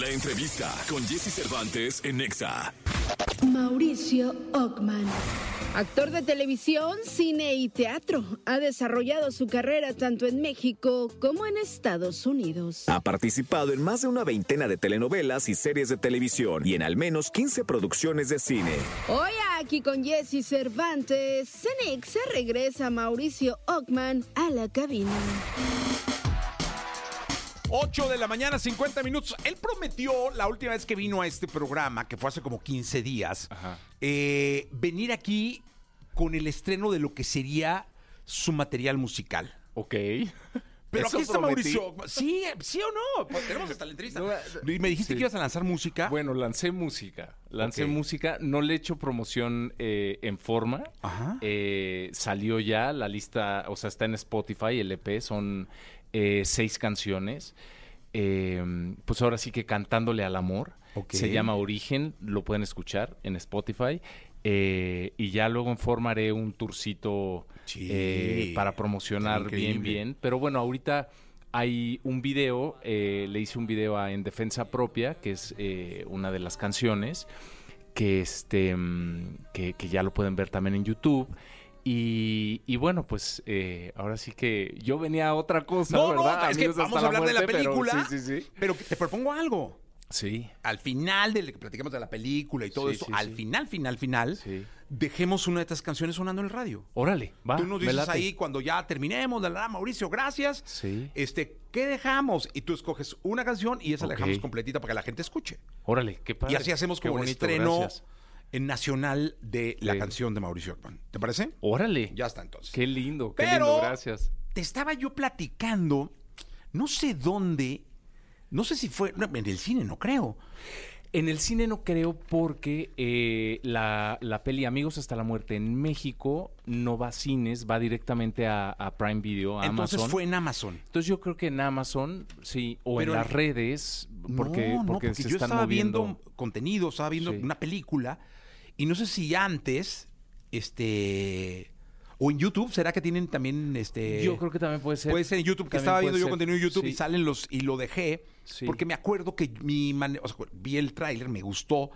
La entrevista con Jesse Cervantes en Nexa. Mauricio Ockman. Actor de televisión, cine y teatro, ha desarrollado su carrera tanto en México como en Estados Unidos. Ha participado en más de una veintena de telenovelas y series de televisión y en al menos 15 producciones de cine. Hoy aquí con Jesse Cervantes, Cenex se regresa Mauricio Ockman a la cabina. 8 de la mañana, 50 minutos. Él prometió la última vez que vino a este programa, que fue hace como 15 días, eh, venir aquí con el estreno de lo que sería su material musical. Ok. Pero ¿Eso aquí está prometí? Mauricio. Sí, sí o no. Pues tenemos hasta la entrevista. Y me dijiste sí. que ibas a lanzar música. Bueno, lancé música. Lancé música. No le he hecho promoción eh, en forma. Ajá. Eh, salió ya la lista, o sea, está en Spotify, el EP, son eh, seis canciones. Eh, pues ahora sí que cantándole al amor. Se llama Origen, lo pueden escuchar en Spotify. Eh, y ya luego en forma haré un tourcito Sí, eh, para promocionar bien, bien. Pero bueno, ahorita hay un video, eh, le hice un video a En Defensa Propia, que es eh, una de las canciones, que, este, mm, que, que ya lo pueden ver también en YouTube. Y, y bueno, pues eh, ahora sí que yo venía a otra cosa, no, no, ¿verdad? es que vamos a hablar de la muerte, pero película. sí, sí, sí. Pero te propongo algo. Sí, Al final de lo que platicamos de la película y todo eso, al final, final, final, dejemos una de estas canciones sonando en el radio. Órale, va. Tú nos dices ahí cuando ya terminemos, la, la, la, Mauricio, gracias. Sí. Este, ¿qué dejamos? Y tú escoges una canción y esa la Ok. dejamos completita para que la gente escuche. Órale, qué padre. y así hacemos Qué como el bonito, estreno gracias. En nacional de la Sí. canción de Mauricio Ockman. ¿Te parece? Órale. Ya está entonces. Qué lindo, qué Pero- lindo, gracias. Te estaba yo platicando, no sé dónde, no sé si fue, no, en el cine, no creo. En el cine no creo porque eh, la, la peli Amigos hasta la muerte en México no va a cines, va directamente a, a Prime Video, a Entonces Amazon. fue en Amazon. Entonces yo creo que en Amazon, sí, o Pero en las redes, porque, no, no, porque, porque se yo están estaba moviendo. viendo contenido, estaba viendo Sí. una película y no sé si antes, este, o en YouTube, ¿será que tienen también, este? Yo creo que también puede ser. Puede ser en YouTube, que estaba viendo yo ser. contenido en YouTube y salen los, y lo dejé, Sí. porque me acuerdo que mi mane- o sea, vi el tráiler, me gustó,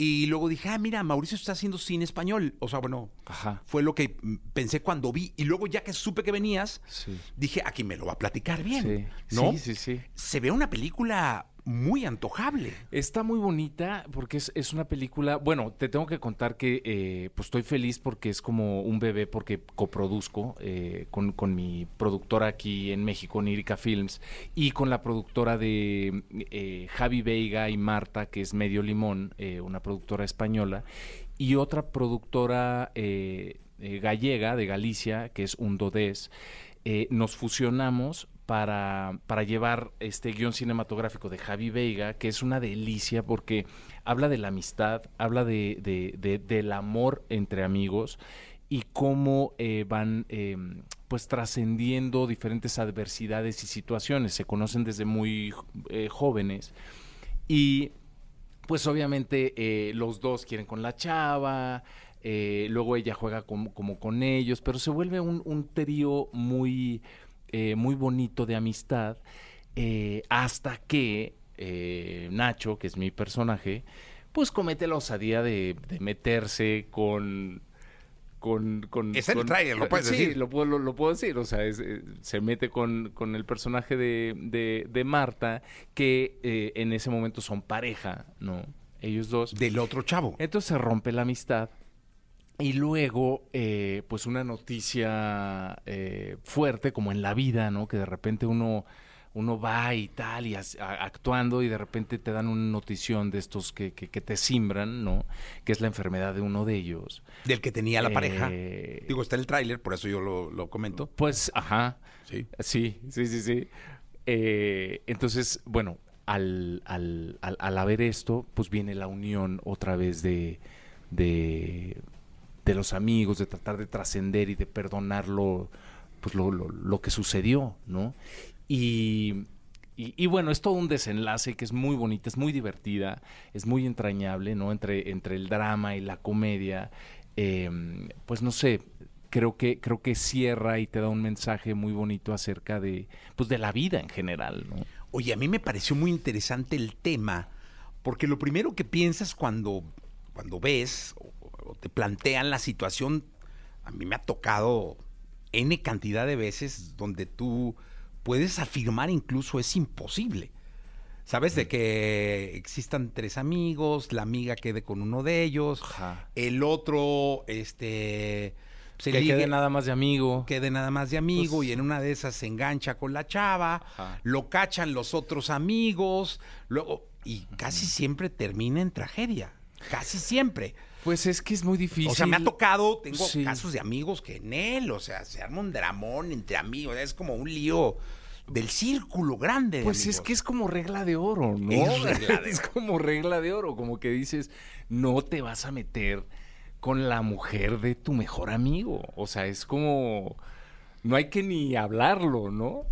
y luego dije, ah, mira, Mauricio está haciendo cine español. O sea, bueno, Ajá. fue lo que pensé cuando vi, y luego ya que supe que venías, Sí. dije, aquí me lo va a platicar bien, Sí. ¿no? Sí, sí, sí. Se ve una película muy antojable. Está muy bonita porque es, es una película. Bueno, te tengo que contar que eh, pues estoy feliz porque es como un bebé porque coproduzco eh, con, con mi productora aquí en México, Nírica Films, y con la productora de eh, Javi Veiga y Marta, que es Medio Limón, eh, una productora española, y otra productora gallega de Galicia, que es Undodés. Eh, nos fusionamos para, para llevar este guion cinematográfico de Javi Veiga, que es una delicia porque habla de la amistad, habla de, de- de- del amor entre amigos y cómo eh, van eh, pues trascendiendo diferentes adversidades y situaciones. Se conocen desde muy eh, jóvenes y pues obviamente los dos quieren con la chava, luego ella juega como, como con ellos, pero se vuelve un, un trío muy, eh, muy bonito de amistad eh, hasta que eh, Nacho, que es mi personaje, pues comete la osadía de, de meterse con... Con, en el tráiler, lo puedes sí, decir. Lo, puedo- lo, lo puedo decir, o sea, es, se mete con, con el personaje de, de- de Marta, que en ese momento son pareja, ¿no? Ellos dos. Del otro chavo. Entonces se rompe la amistad. Y luego, eh, pues una noticia eh, fuerte, como en la vida, ¿no? Que de repente uno, uno va y tal, y as- a- actuando, y de repente te dan una notición de estos que, que, que te simbran, ¿no? Que es la enfermedad de uno de ellos. Del que tenía la pareja. Eh, Digo, está en el tráiler, por eso yo lo, lo comento. Pues, ajá. Sí. Sí, sí, sí, sí. Eh, entonces, bueno, al, al, al, al haber esto, pues viene la unión otra vez de, de, de los amigos, de tratar de trascender y de perdonar lo, pues lo, lo, lo que sucedió, ¿no? Y, y, bueno, es todo un desenlace que es muy bonita, es muy divertida, es muy entrañable, ¿no? Entre, entre el drama y la comedia. Eh, pues no sé, creo que, creo que cierra y te da un mensaje muy bonito acerca de, pues de la vida en general. Oye, a mí me pareció muy interesante el tema, porque lo primero que piensas cuando, cuando ves o, te plantean la situación, a mí me ha tocado N cantidad de veces donde tú puedes afirmar incluso es imposible. ¿Sabes? De que existan tres amigos, la amiga quede con uno de ellos, Ajá. el otro, este... se que ligue- quede nada más de amigo. quede nada más de amigo Pues- y en una de esas se engancha con la chava, Ajá. lo cachan los otros amigos, luego y casi siempre termina en tragedia, casi siempre. Pues es que es muy difícil. O sea, me ha tocado, tengo Sí. casos de amigos que en él, o sea, se arma un dramón entre amigos, es como un lío del círculo grande. de Pues es que es como regla de oro, ¿no? Es regla de Es como regla de oro, como que dices, no te vas a meter con la mujer de tu mejor amigo. O sea, es como, no hay que ni hablarlo, ¿no?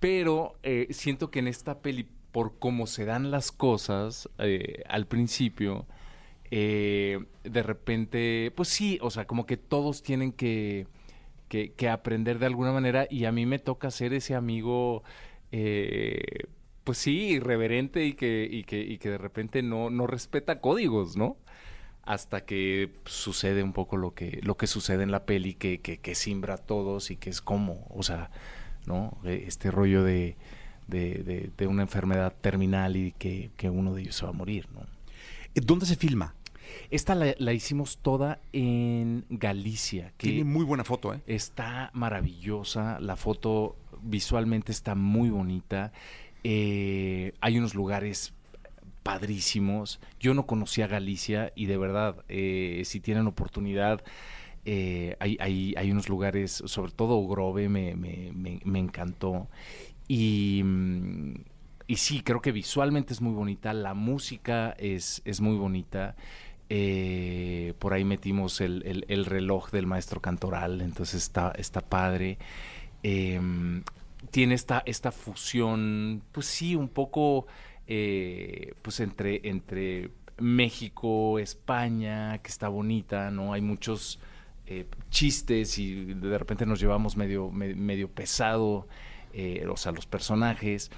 Pero eh, siento que en esta peli, por cómo se dan las cosas eh, al principio, eh, de repente, pues sí, o sea, como que todos tienen que, que, aprender de alguna manera y a mí me toca ser ese amigo, eh, pues sí, irreverente y que, y que, y que de repente no, no respeta códigos, ¿no? Hasta que sucede un poco lo que, lo que sucede en la peli, que, que, simbra a todos y que es como, o sea, ¿no? Eh, Este rollo de, de, de- de una enfermedad terminal y que, que uno de ellos se va a morir, ¿no? ¿Dónde se filma? Esta la, la hicimos toda en Galicia, que Tiene muy buena foto, ¿eh? está maravillosa, la foto visualmente está muy bonita, eh, hay unos lugares padrísimos, yo no conocía Galicia y de verdad, eh, si tienen oportunidad, eh, hay, hay, hay unos lugares, sobre todo Grove me, me, me- me encantó y... y sí, creo que visualmente es muy bonita, la música es, es muy bonita. eh, por ahí metimos el, el- el reloj del maestro Cantoral, entonces está, está padre. Em, tiene esta, esta fusión, pues sí, un poco eh, pues entre, entre México, España, que está bonita, ¿no? Hay muchos eh, chistes y de repente nos llevamos medio, me- medio pesado, eh, o sea, los personajes.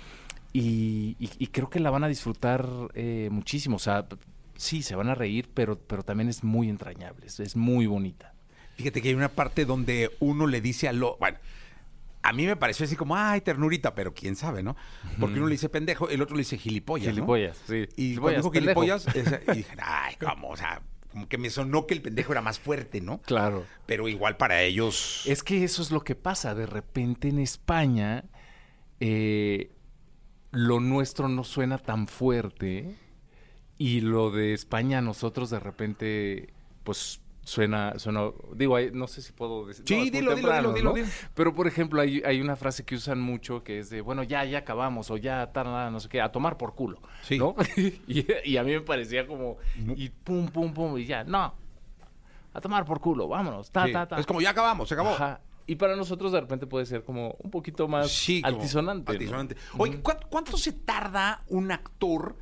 Y, y- y creo que la van a disfrutar eh, muchísimo. O sea, sí, se van a reír, pero, pero también es muy entrañable, es, es muy bonita. Fíjate que hay una parte donde uno le dice a lo. Bueno, a mí me pareció así como, ay, ternurita, pero quién sabe, ¿no? Porque uno le dice pendejo, el otro le dice gilipollas. ¿no? Gilipollas, sí. Y Gilipollas, cuando dijo gilipollas, esa- y dije, ay, ¿cómo? O sea, como que me sonó que el pendejo era más fuerte, ¿no? Claro. Pero igual para ellos. Es que eso es lo que pasa. De repente en España, eh, lo nuestro no suena tan fuerte y lo de España a nosotros de repente, pues suena, suena, digo, ahí, no sé si puedo decir. Sí, no, dilo, dilo, dilo, ¿no? dilo, dilo. Pero por ejemplo, hay, hay una frase que usan mucho que es de, bueno, ya, ya acabamos o ya, tal, nada, no sé qué, a tomar por culo, Sí. ¿no? y, y a mí me parecía como, y pum, pum, pum, y ya, no, a tomar por culo, vámonos, ta, Sí, ta, ta. Es como, ya acabamos, se acabó. Ajá. Y para nosotros de repente puede ser como un poquito más Sí, como altisonante. Oye, ¿cuánto, cuánto se tarda un actor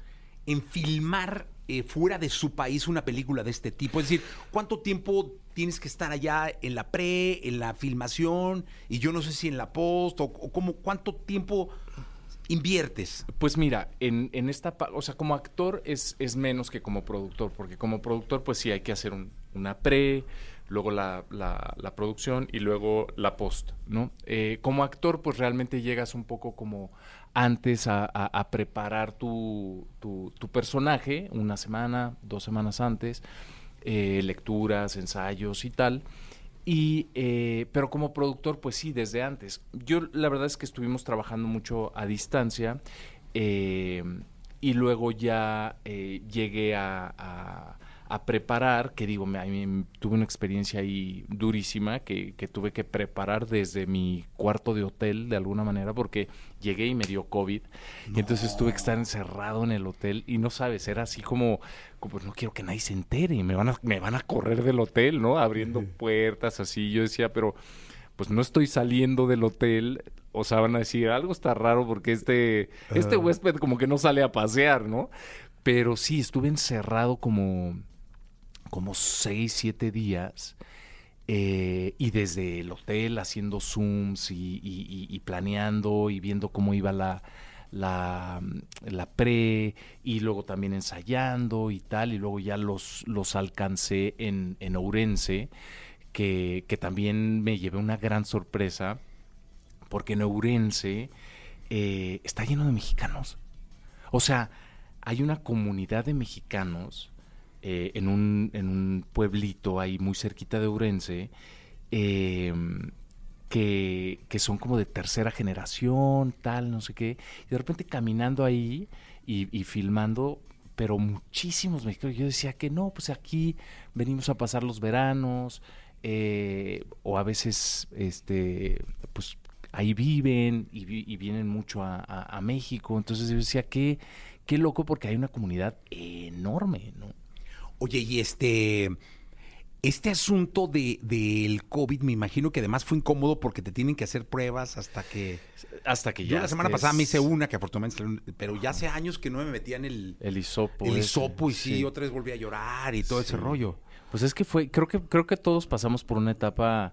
en filmar eh, fuera de su país una película de este tipo? Es decir, ¿cuánto tiempo tienes que estar allá en la pre, en la filmación, y yo no sé si en la post, o, o cómo, cuánto tiempo inviertes? Pues mira, en, en esta, o sea, como actor es, es menos que como productor, porque como productor pues sí hay que hacer un- una pre, luego la, la- producción y luego la post, ¿no? Eh, como actor pues realmente llegas un poco como antes a, a- preparar tu, tu- tu personaje, una semana, dos semanas antes, eh, lecturas, ensayos y tal. Y, eh, pero como productor, pues sí, desde antes. Yo la verdad es que estuvimos trabajando mucho a distancia y luego ya llegué a- a preparar, que digo, me, tuve una experiencia ahí durísima que, que tuve que preparar desde mi cuarto de hotel de alguna manera porque llegué y me dio COVID y entonces tuve que estar encerrado en el hotel y no sabes, era así como, como no quiero que nadie se entere, me van a, me van a correr del hotel, ¿no? Abriendo puertas así, yo decía, pero pues no estoy saliendo del hotel, o sea, van a decir, algo está raro porque este, este huésped como que no sale a pasear, ¿no? Pero sí, estuve encerrado como, como seis, siete días. eh, y desde el hotel haciendo zooms y planeando y viendo cómo iba la, la, la pre y luego también ensayando y tal, y luego ya los, los alcancé en, en Ourense, que, que también me llevé una gran sorpresa, porque en Ourense eh, está lleno de mexicanos. O sea, hay una comunidad de mexicanos eh, en, un, en un pueblito ahí muy cerquita de Ourense, eh, que, que, son como de tercera generación, tal, no sé qué, y de repente caminando ahí y, y, filmando, pero muchísimos mexicanos. Yo decía que no, pues aquí venimos a pasar los veranos, eh, o a veces, este, pues ahí viven y, vienen mucho a, a, a, México. Entonces yo decía que qué loco porque hay una comunidad enorme, ¿no? Oye, y este este asunto de, del COVID, me imagino que además fue incómodo porque te tienen que hacer pruebas hasta que... Hasta que ya... Yo la semana pasada me hice una que afortunadamente... Pero ya hace años que no me metían el... El hisopo. El hisopo y sí, sí, otra vez volví a llorar y todo sí. ese rollo. Pues es que fue... Creo que creo que todos pasamos por una etapa...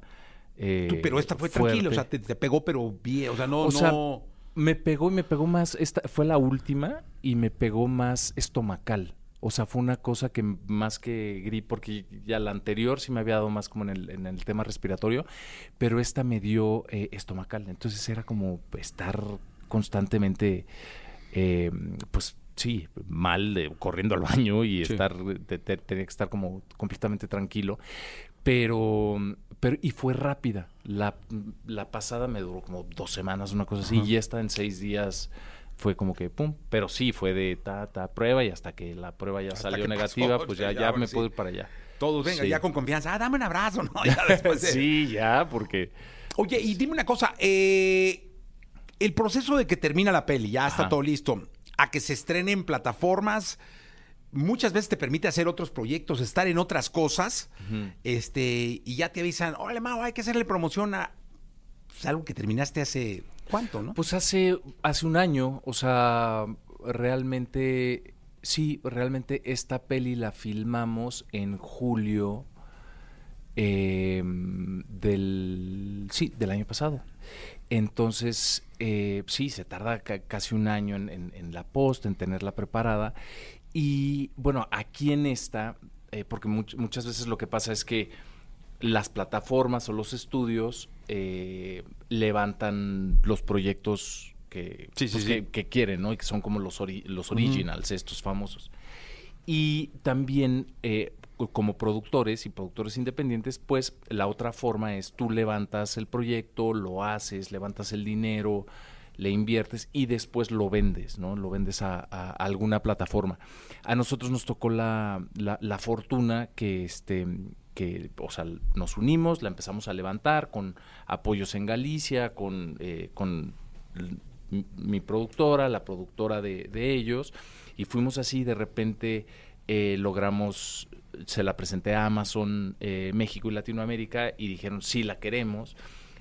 Eh, Tú, pero esta fue tranquila, o sea, te, te, pegó pero bien, o sea, no... O no... Me pegó y me pegó más... Esta fue la última y me pegó más estomacal. O sea, fue una cosa que más que gripe, porque ya la anterior sí me había dado más como en el, en el tema respiratorio, pero esta me dio eh, estomacal. Entonces era como estar constantemente, eh, pues sí, mal, de, corriendo al baño y sí. estar, tenía que estar como completamente tranquilo. Pero, pero, y fue rápida. La, la pasada me duró como dos semanas, una cosa así, -huh. y esta en seis días fue como que pum, pero sí fue de ta, ta, prueba y hasta que la prueba ya hasta salió negativa, pasó, pues ya, ya, ya me sí. puedo ir para allá. Todos, venga, sí. ya con confianza, ah, dame un abrazo, ¿no? Ya después de... sí, ya, porque... Oye, y dime una cosa, eh, el proceso de que termina la peli, ya está Ajá. todo listo, a que se estrene en plataformas, muchas veces te permite hacer otros proyectos, estar en otras cosas, uh -huh. este, y ya te avisan, órale, Mau, hay que hacerle promoción a pues, algo que terminaste hace ¿Cuánto, no? Pues hace, hace un año, o sea, realmente, sí, realmente esta peli la filmamos en julio eh, del, sí, del año pasado. Entonces, eh, sí, se tarda casi un año en, la post, en tenerla preparada. Y bueno, aquí en esta, eh, porque much muchas veces lo que pasa es que las plataformas o los estudios eh, levantan los proyectos que, sí, sí, pues, sí. Que, que, quieren, ¿no? Y que son como los, ori los originals, uh -huh. estos famosos. Y también eh, como productores y productores independientes, pues la otra forma es tú levantas el proyecto, lo haces, levantas el dinero, le inviertes y después lo vendes, ¿no? Lo vendes a alguna plataforma. A nosotros nos tocó la, la, la fortuna que este que, o sea, nos unimos, la empezamos a levantar con apoyos en Galicia, con, eh, con mi productora, la productora de, de, ellos, y fuimos así, de repente eh, logramos, se la presenté a Amazon eh, México y Latinoamérica y dijeron, sí, la queremos.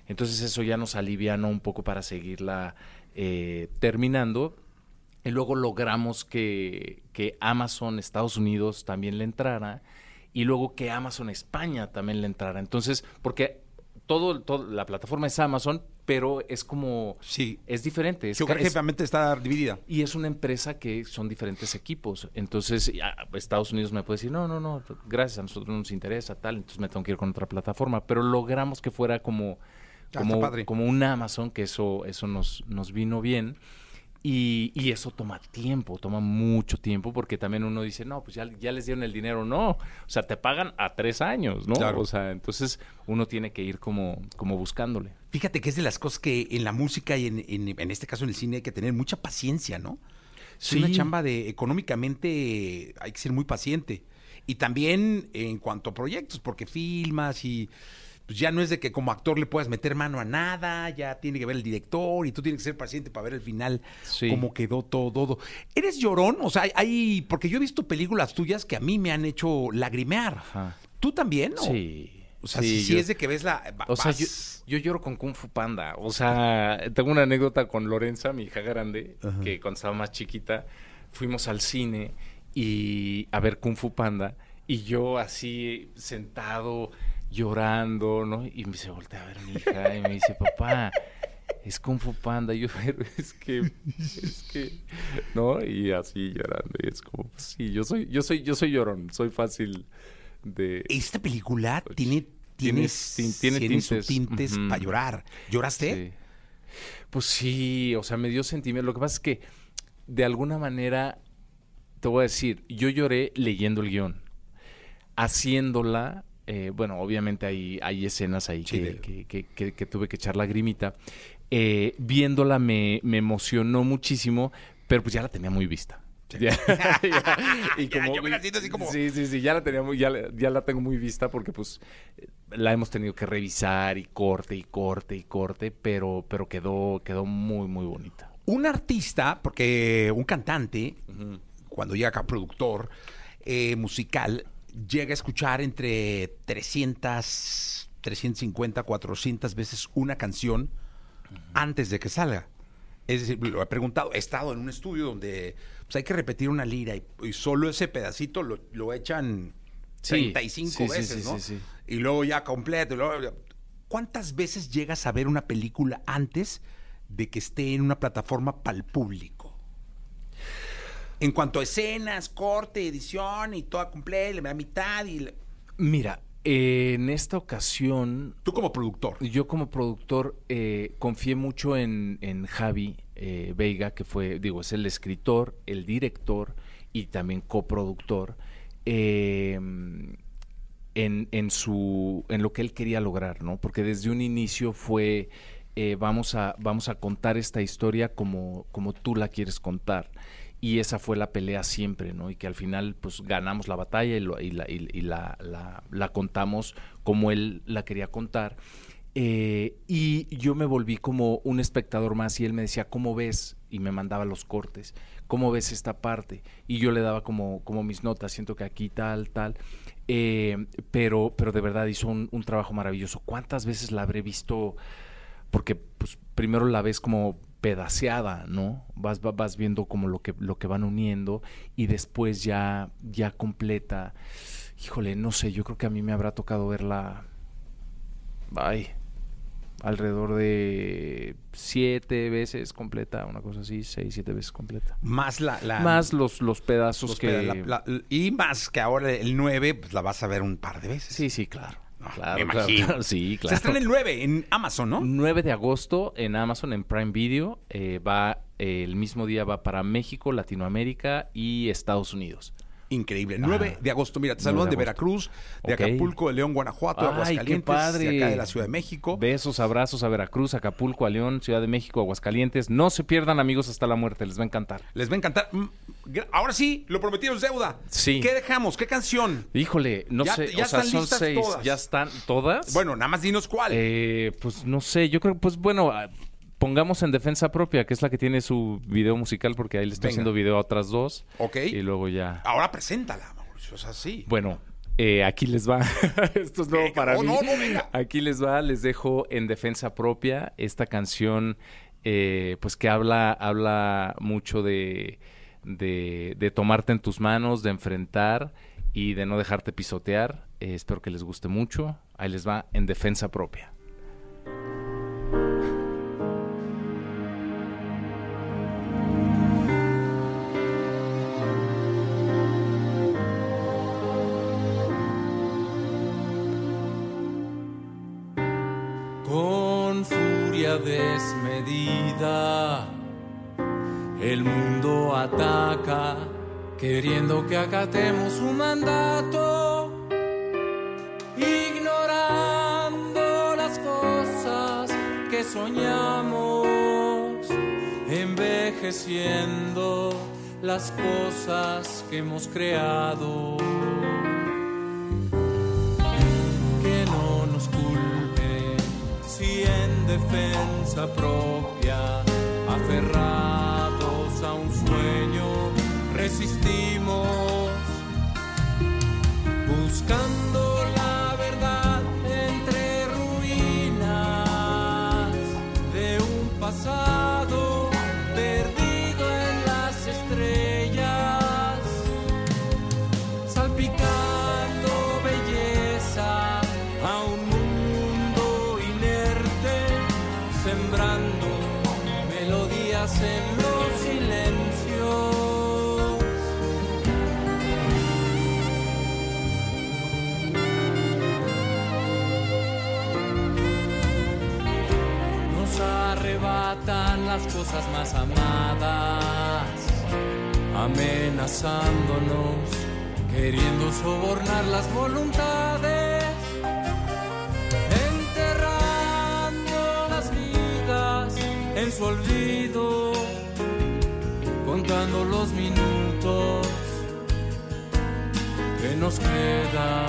Entonces eso ya nos alivianó un poco para seguirla eh, terminando. Y luego logramos que, que Amazon Estados Unidos también le entrara y luego que Amazon España también le entrara. Entonces, porque todo, todo la plataforma es Amazon, pero es como sí es diferente. Es, Geográficamente está dividida. Y es una empresa que son diferentes equipos. Entonces, ya, Estados Unidos me puede decir, no, no, no, gracias, a nosotros no nos interesa, tal, entonces me tengo que ir con otra plataforma. Pero logramos que fuera como, como, como un Amazon, que eso, eso nos, nos vino bien. Y, y, eso toma tiempo, toma mucho tiempo, porque también uno dice, no, pues ya, ya, les dieron el dinero, no, o sea, te pagan a tres años, ¿no? Claro. O sea, entonces uno tiene que ir como, como buscándole. Fíjate que es de las cosas que en la música y en, en, en este caso en el cine hay que tener mucha paciencia, ¿no? Es sí. una chamba de, económicamente hay que ser muy paciente. Y también en cuanto a proyectos, porque filmas y pues ya no es de que como actor le puedas meter mano a nada, ya tiene que ver el director y tú tienes que ser paciente para ver el final sí. cómo quedó todo, ¿Eres llorón? O sea, hay porque yo he visto películas tuyas que a mí me han hecho lagrimear. Ajá. ¿Tú también? ¿no? Sí. O sea, sí, si, yo, es de que ves la... O sea, yo, yo, lloro con Kung Fu Panda. O sea, tengo una anécdota con Lorenza, mi hija grande, Ajá. que cuando estaba más chiquita, fuimos al cine y a ver Kung Fu Panda y yo así sentado llorando, ¿no? Y se voltea a ver mi hija y me dice, papá, es Kung Fu Panda. Y yo, pero es que, es que, ¿no? Y así llorando. Y es como, pues sí, yo soy, yo soy, yo soy llorón. Soy fácil de... Esta película tiene, tiene, Tiene tintes. para llorar. ¿Lloraste? Sí. Pues sí, o sea, me dio sentimiento. Lo que pasa es que, de alguna manera, te voy a decir, yo lloré leyendo el guion. Haciéndola, eh, bueno, obviamente hay, hay escenas ahí Sí, que, de- que- que- que- que tuve que echar lagrimita. Eh, viéndola me, me emocionó muchísimo, pero pues ya la tenía muy vista. Ya, ya, y Ya, yo me la siento así como- Sí, sí, sí, ya la, tenía muy- ya, ya la tengo muy vista porque pues la hemos tenido que revisar y corte y corte y corte, pero, pero quedó, quedó muy, muy bonita. Un artista, porque un cantante, cuando llega acá productor eh, musical, llega a escuchar entre 300, 350, 400 veces una canción antes de que salga. Es decir, lo he preguntado, he estado en un estudio donde pues, hay que repetir una lira y, y solo ese pedacito lo, lo echan Sí, 35 sí, veces, sí, ¿no? sí, sí. Y luego ya completo. y luego- ¿Cuántas veces llegas a ver una película antes de que esté en una plataforma para el público? En cuanto a escenas, corte, edición y toda completa, la mitad y... la- Mira, eh, en esta ocasión Tú como productor. Yo como productor eh, confié mucho en, en Javi eh, Veiga, que fue, digo, es el escritor, el director y también coproductor, eh, en, en, su, en lo que él quería lograr, ¿no? Porque desde un inicio fue, eh, vamos, a, vamos a contar esta historia como, como tú la quieres contar. Y esa fue la pelea siempre, ¿no? Y que al final, pues, ganamos la batalla y, lo- y la, y- y la- la- la contamos como él la quería contar. Eh, y yo me volví como un espectador más y él me decía, ¿cómo ves? Y me mandaba los cortes, ¿cómo ves esta parte? Y yo le daba como, como mis notas, siento que aquí tal, tal. Eh, pero, pero de verdad hizo un, un trabajo maravilloso. ¿Cuántas veces la habré visto? Porque pues, primero la ves como pedaceada, ¿no? Vas, va- vas viendo como lo que, lo que van uniendo y después ya, ya completa. Híjole, no sé, yo creo que a mí me habrá tocado verla, ay, alrededor de siete veces completa, una cosa así, seis, siete veces completa. Más la... la- Más los, los pedazos los que... peda- la- la- y más que ahora el 9, pues la vas a ver un par de veces. Sí, sí, claro. Claro, me claro, imagino. claro, sí, Se claro. estrena el 9 en Amazon, ¿no? 9 de agosto en Amazon, en Prime Video. eh, va eh, el mismo día va para México, Latinoamérica y Estados Unidos. Increíble. 9 de agosto. Mira, te 9 saludan de. Veracruz, de. Acapulco, de León, Guanajuato, de qué Aguascalientes, padre. de acá de la Ciudad de México. Besos, abrazos a Veracruz, Acapulco, a León, Ciudad de México, Aguascalientes. No se pierdan, amigos, hasta la muerte. Les va a encantar. Les va a encantar. Ahora sí, lo prometido es deuda. Sí. ¿Qué dejamos? ¿Qué canción? Híjole, no Ya- sé, ya o sea, están son listas seis. todas. ¿Ya están todas? Bueno, nada más dinos cuál. Eh, pues no sé, yo creo, pues bueno, ah, pongamos en defensa propia, que es la que tiene su video musical, porque ahí le estoy Venga. haciendo video a otras dos. ok. Y luego ya. Ahora preséntala, Mauricio. O sea, sí. Bueno, eh, aquí les va. Esto es nuevo Venga, para no, mí. no, no, venga. Aquí les va, les dejo en defensa propia esta canción, eh, pues que habla, habla mucho de, de, de tomarte en tus manos, de enfrentar y de no dejarte pisotear. Eh, espero que les guste mucho. Ahí les va en defensa propia. con furia desmedida. El mundo ataca, queriendo que acatemos su mandato, ignorando las cosas que soñamos, envejeciendo las cosas que hemos creado. Que no nos culpe si en defensa propia, Los silencios nos arrebatan las cosas más amadas, amenazándonos, queriendo sobornar las voluntades, enterrando las vidas en su olvido los minutos que nos quedan.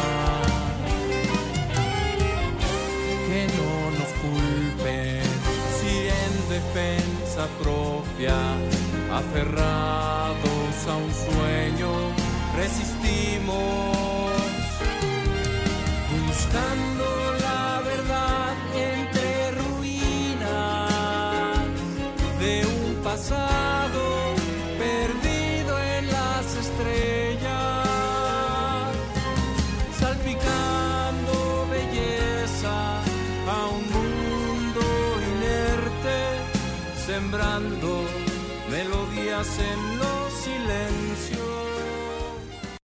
Que no nos culpen si en defensa propia, aferrados a un sueño, resistimos, buscando la verdad entre ruinas de un pasado en los silencios.